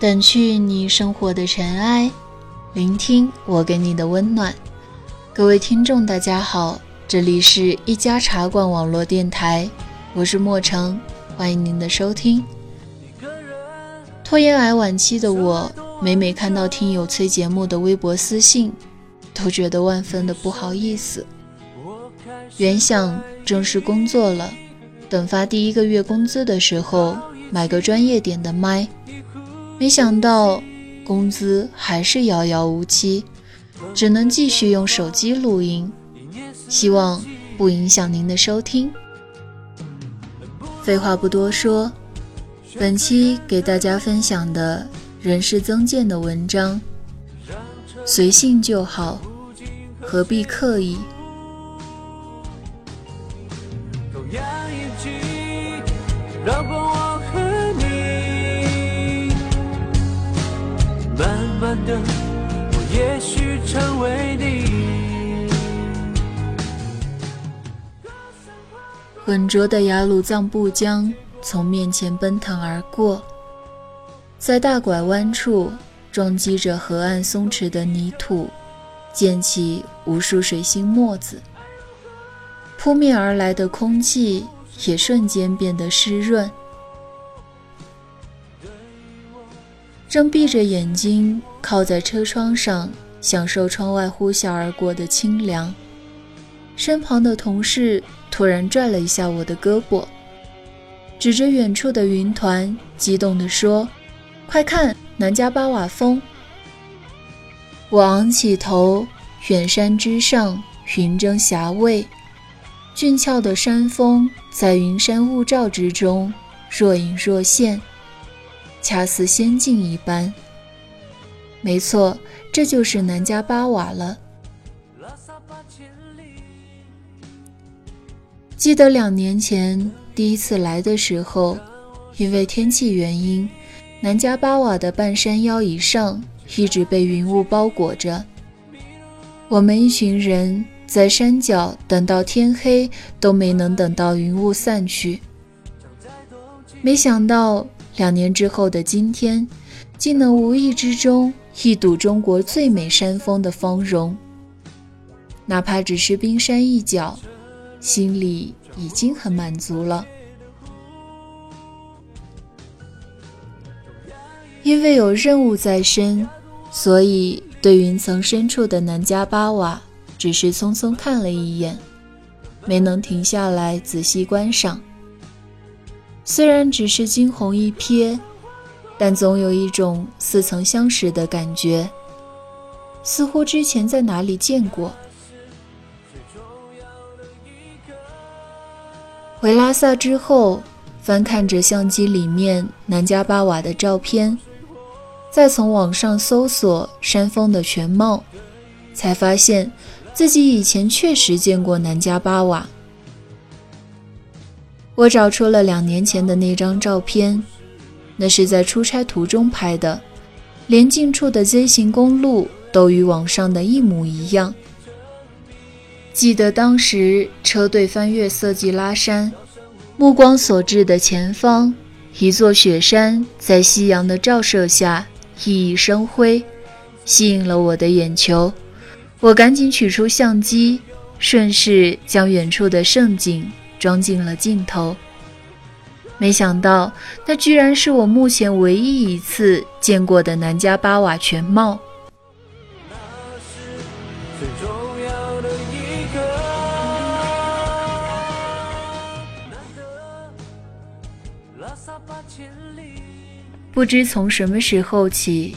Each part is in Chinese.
掸去你生活的尘埃，聆听我给你的温暖。各位听众，大家好，这里是一家茶馆网络电台，我是莫成，欢迎您的收听。拖延癌晚期的我，每每看到听友催节目的微博私信，都觉得万分的不好意思。原想正式工作了，等发第一个月工资的时候，买个专业点的麦。没想到工资还是遥遥无期，只能继续用手机录音，希望不影响您的收听。废话不多说，本期给大家分享的人事增建的文章，随性就好，何必刻意？我浑浊的雅鲁藏布江从面前奔腾而过，在大拐弯处撞击着河岸松弛的泥土，溅起无数水星沫子。扑面而来的空气也瞬间变得湿润。正闭着眼睛靠在车窗上，享受窗外呼啸而过的清凉。身旁的同事突然拽了一下我的胳膊，指着远处的云团，激动地说：“快看，南迦巴瓦峰！”我昂起头，远山之上，云蒸霞蔚，俊俏的山峰在云山雾罩之中若隐若现。恰似仙境一般。没错，这就是南迦巴瓦了。记得两年前第一次来的时候，因为天气原因，南迦巴瓦的半山腰以上一直被云雾包裹着。我们一群人在山脚等到天黑，都没能等到云雾散去。没想到。两年之后的今天，竟能无意之中一睹中国最美山峰的芳容。哪怕只是冰山一角，心里已经很满足了。因为有任务在身，所以对云层深处的南迦巴瓦只是匆匆看了一眼，没能停下来仔细观赏。虽然只是惊鸿一瞥，但总有一种似曾相识的感觉，似乎之前在哪里见过。回拉萨之后，翻看着相机里面南迦巴瓦的照片，再从网上搜索山峰的全貌，才发现自己以前确实见过南迦巴瓦。我找出了两年前的那张照片，那是在出差途中拍的，连近处的 Z 型公路都与网上的一模一样。记得当时车队翻越色季拉山，目光所至的前方，一座雪山在夕阳的照射下熠熠生辉，吸引了我的眼球。我赶紧取出相机，顺势将远处的盛景。装进了镜头，没想到那居然是我目前唯一一次见过的南迦巴瓦全貌。不知从什么时候起，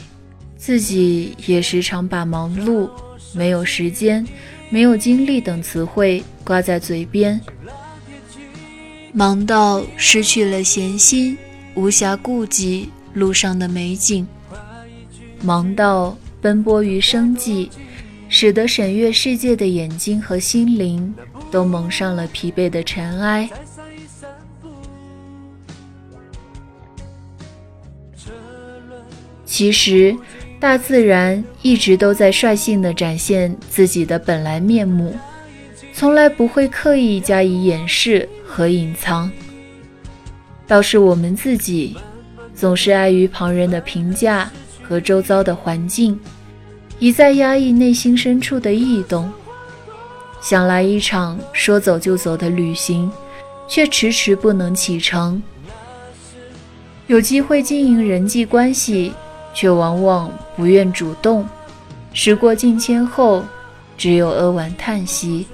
自己也时常把忙碌、没有时间、没有精力等词汇挂在嘴边。忙到失去了闲心，无暇顾及路上的美景；忙到奔波于生计，使得审阅世界的眼睛和心灵都蒙上了疲惫的尘埃。其实，大自然一直都在率性地展现自己的本来面目。从来不会刻意加以掩饰和隐藏，倒是我们自己，总是碍于旁人的评价和周遭的环境，一再压抑内心深处的异动，想来一场说走就走的旅行，却迟迟不能启程。有机会经营人际关系，却往往不愿主动。时过境迁后，只有扼腕叹息。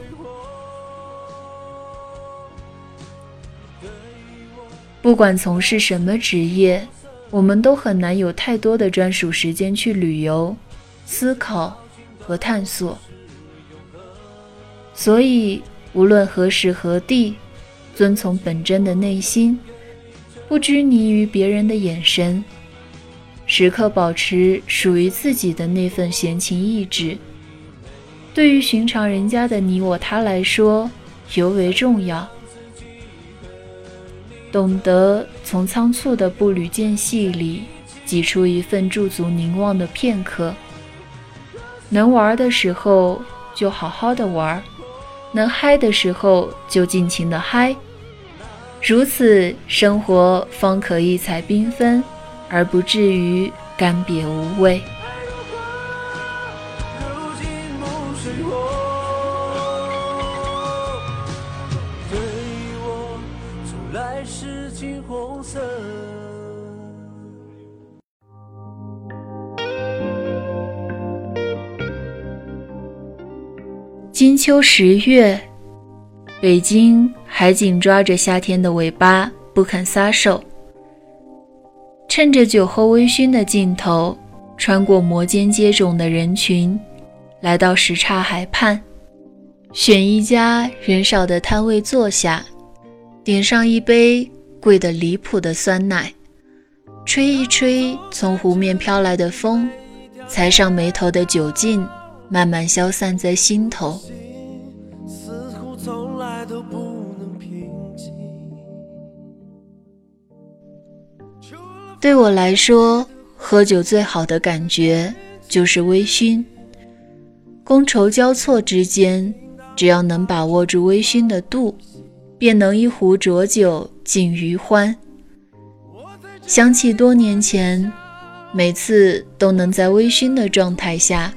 不管从事什么职业，我们都很难有太多的专属时间去旅游、思考和探索。所以，无论何时何地，遵从本真的内心，不拘泥于别人的眼神，时刻保持属于自己的那份闲情逸致，对于寻常人家的你我他来说，尤为重要。懂得从仓促的步履间隙里挤出一份驻足凝望的片刻。能玩的时候就好好的玩，能嗨的时候就尽情的嗨，如此生活方可异彩缤纷，而不至于干瘪无味。金秋十月，北京还紧抓着夏天的尾巴不肯撒手。趁着酒后微醺的劲头，穿过摩肩接踵的人群，来到什刹海畔，选一家人少的摊位坐下，点上一杯贵得离谱的酸奶，吹一吹从湖面飘来的风，踩上眉头的酒劲。慢慢消散在心头。对我来说，喝酒最好的感觉就是微醺。觥筹交错之间，只要能把握住微醺的度，便能一壶浊酒尽余欢。想起多年前，每次都能在微醺的状态下。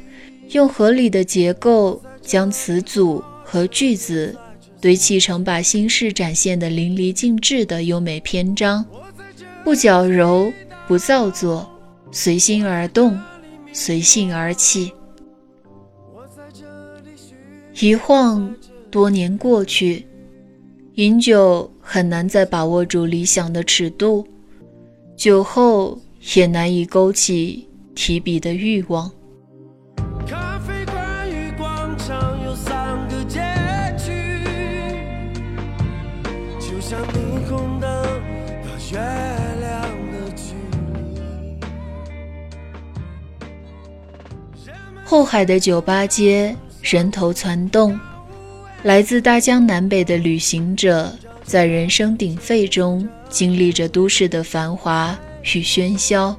用合理的结构将词组和句子堆砌成把心事展现的淋漓尽致的优美篇章，不矫揉，不造作，随心而动，随性而起。一晃多年过去，饮酒很难再把握住理想的尺度，酒后也难以勾起提笔的欲望。后海的酒吧街人头攒动，来自大江南北的旅行者在人声鼎沸中经历着都市的繁华与喧嚣。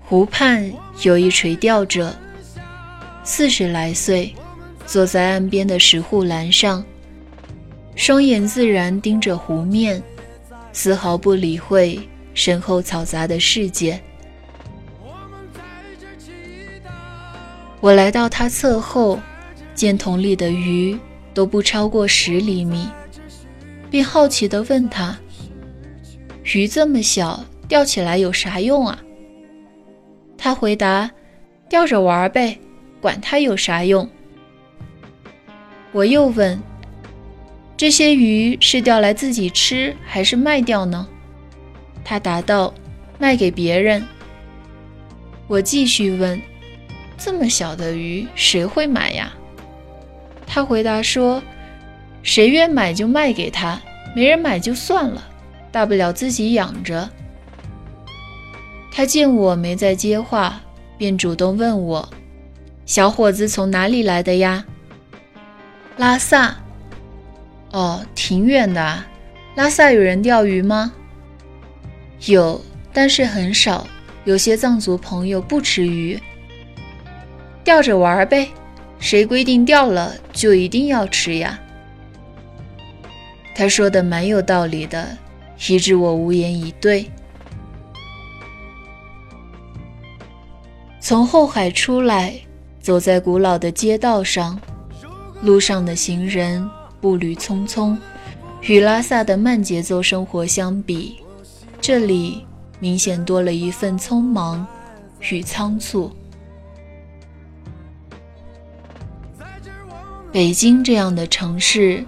湖畔有一垂钓者，四十来岁，坐在岸边的石护栏上，双眼自然盯着湖面，丝毫不理会身后嘈杂的世界。我来到他侧后，见桶里的鱼都不超过十厘米，便好奇地问他：“鱼这么小，钓起来有啥用啊？”他回答：“钓着玩呗，管它有啥用。”我又问：“这些鱼是钓来自己吃，还是卖掉呢？”他答道：“卖给别人。”我继续问。这么小的鱼，谁会买呀？他回答说：“谁愿买就卖给他，没人买就算了，大不了自己养着。”他见我没再接话，便主动问我：“小伙子从哪里来的呀？”拉萨。哦，挺远的。拉萨有人钓鱼吗？有，但是很少。有些藏族朋友不吃鱼。钓着玩呗。谁规定钓了就一定要吃呀。他说的蛮有道理的以致我无言以对。从后海出来走在古老的街道上路上的行人步履匆匆与拉萨的慢节奏生活相比这里明显多了一份匆忙与仓促。北京这样的城市，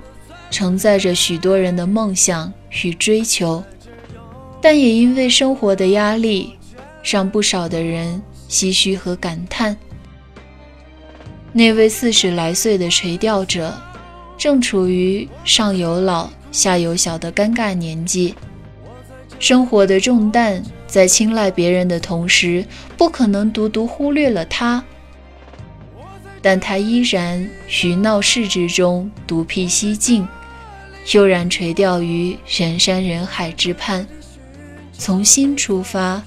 承载着许多人的梦想与追求，但也因为生活的压力，让不少的人。唏嘘和感叹。那位四十来岁的垂钓者，正处于上有老下有小的尴尬年纪。生活的重担在青睐别人的同时，不可能独独忽略了他。但他依然于闹市之中独辟蹊径，悠然垂钓于人山人海之畔，从心出发，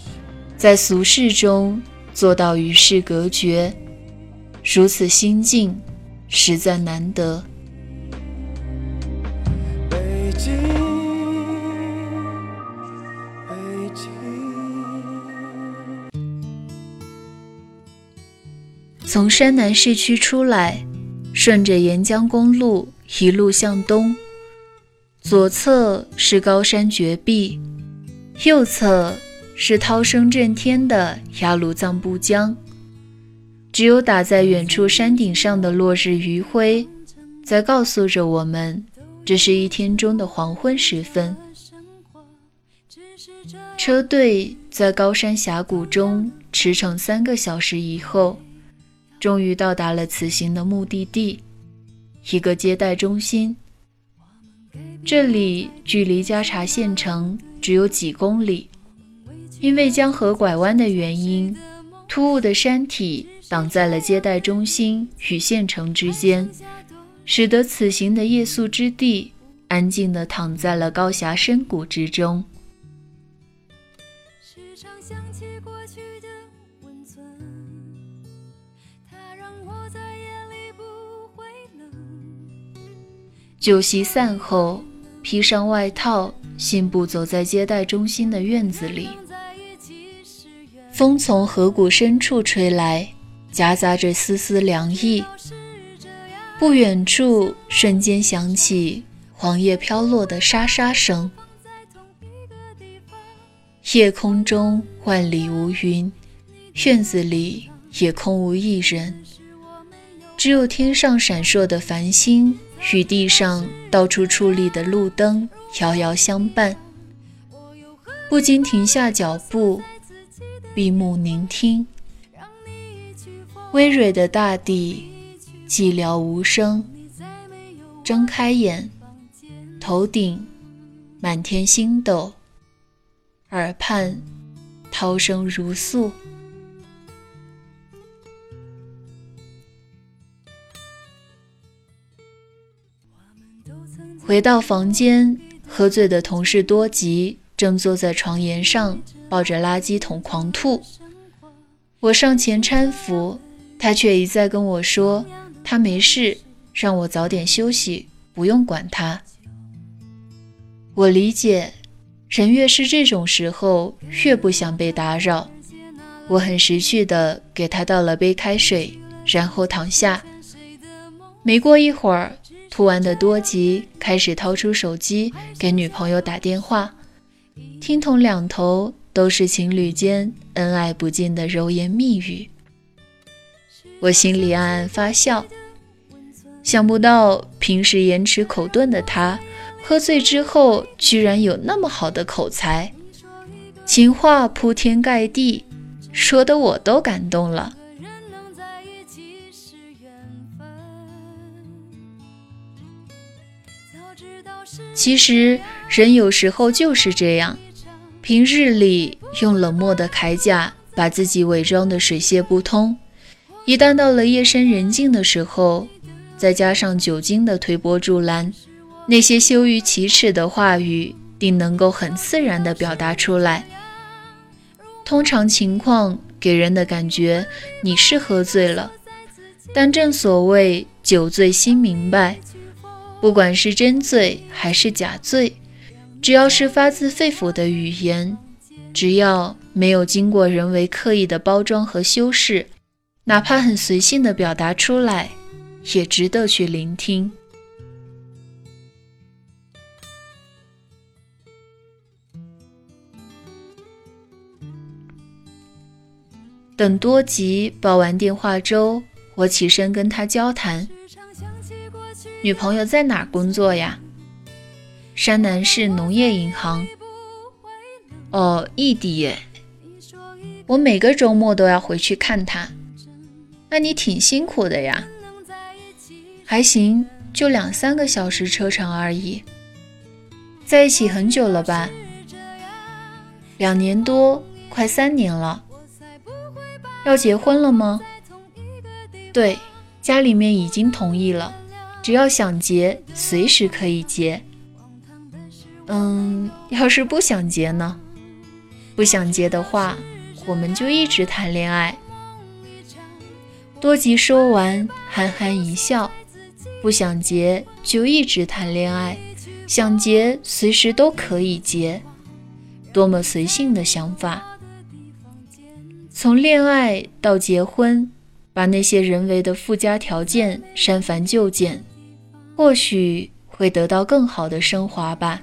在俗世中。做到与世隔绝，如此心境，实在难得。北京，从山南市区出来，顺着沿江公路一路向东，左侧是高山绝壁，右侧。是涛声震天的雅鲁藏布江，只有打在远处山顶上的落日余晖，在告诉着我们，这是一天中的黄昏时分。车队在高山峡谷中驰骋三个小时以后，终于到达了此行的目的地——一个接待中心。这里距离加查县城只有几公里。因为江河拐弯的原因，突兀的山体挡在了接待中心与县城之间，使得此行的夜宿之地安静地躺在了高峡深谷之中。酒席散后，披上外套，信步走在接待中心的院子里。风从河谷深处吹来，夹杂着丝丝凉意。不远处，瞬间响起黄叶飘落的沙沙声。夜空中万里无云，院子里也空无一人，只有天上闪烁的繁星与地上到处矗立的路灯遥遥相伴，不禁停下脚步。闭目凝听，微蕊的大地寂寥无声。睁开眼，头顶满天星斗，耳畔涛声如诉。回到房间，喝醉的同事多吉正坐在床沿上。抱着垃圾桶狂吐，我上前搀扶，他却一再跟我说他没事，让我早点休息，不用管他。我理解，人越是这种时候，越不想被打扰。我很识趣的给他倒了杯开水，然后躺下。没过一会儿，吐完的多吉开始掏出手机给女朋友打电话，听筒两头。都是情侣间恩爱不尽的柔言蜜语，我心里暗暗发笑。想不到平时言迟口钝的他，喝醉之后居然有那么好的口才，情话铺天盖地，说的我都感动了。其实人有时候就是这样。平日里用冷漠的铠甲把自己伪装得水泄不通，一旦到了夜深人静的时候，再加上酒精的推波助澜，那些羞于启齿的话语定能够很自然地表达出来。通常情况给人的感觉你是喝醉了，但正所谓酒醉心明白，不管是真醉还是假醉。只要是发自肺腑的语言，只要没有经过人为刻意的包装和修饰，哪怕很随性的表达出来，也值得去聆听。等多吉煲完电话粥，我起身跟他交谈。女朋友在哪工作呀？山南市农业银行。哦，异地耶。我每个周末都要回去看她。那你挺辛苦的呀。还行，就两三个小时车程而已。在一起很久了吧？两年多，快三年了。要结婚了吗？对，家里面已经同意了，只要想结，随时可以结。嗯，要是不想结呢？不想结的话，我们就一直谈恋爱。多吉说完，憨憨一笑。不想结就一直谈恋爱，想结随时都可以结，多么随性的想法。从恋爱到结婚，把那些人为的附加条件删繁就简，或许会得到更好的升华吧。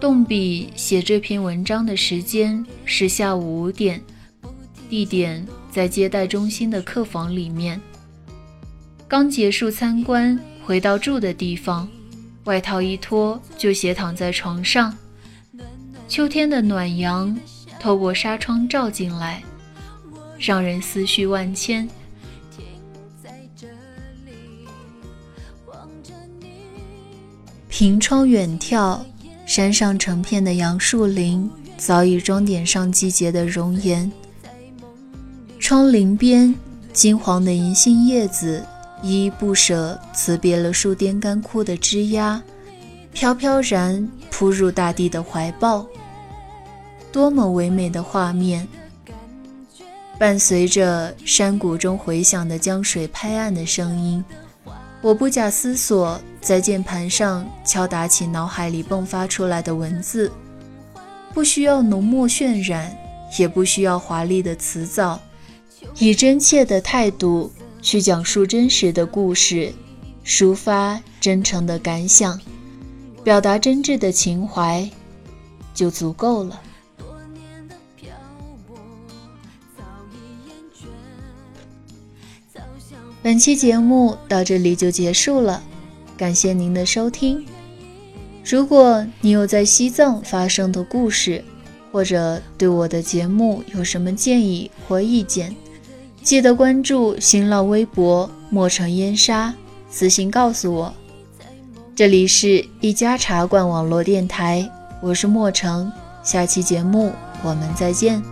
动笔写这篇文章的时间是下午五点，地点在接待中心的客房里面。刚结束参观，回到住的地方，外套一脱就斜躺在床上。秋天的暖阳透过纱窗照进来，让人思绪万千。凭窗远眺。山上成片的杨树林早已装点上季节的容颜，窗棂边金黄的银杏叶子依依不舍辞别了树巅干枯的枝桠，飘飘然扑入大地的怀抱。多么唯美的画面！伴随着山谷中回响的江水拍岸的声音。我不假思索，在键盘上敲打起脑海里迸发出来的文字，不需要浓墨渲染，也不需要华丽的辞藻，以真切的态度去讲述真实的故事，抒发真诚的感想，表达真挚的情怀，就足够了。本期节目到这里就结束了，感谢您的收听。如果你有在西藏发生的故事，或者对我的节目有什么建议或意见，记得关注新浪微博“墨城烟沙”，私信告诉我。这里是一家茶馆网络电台，我是墨城，下期节目我们再见。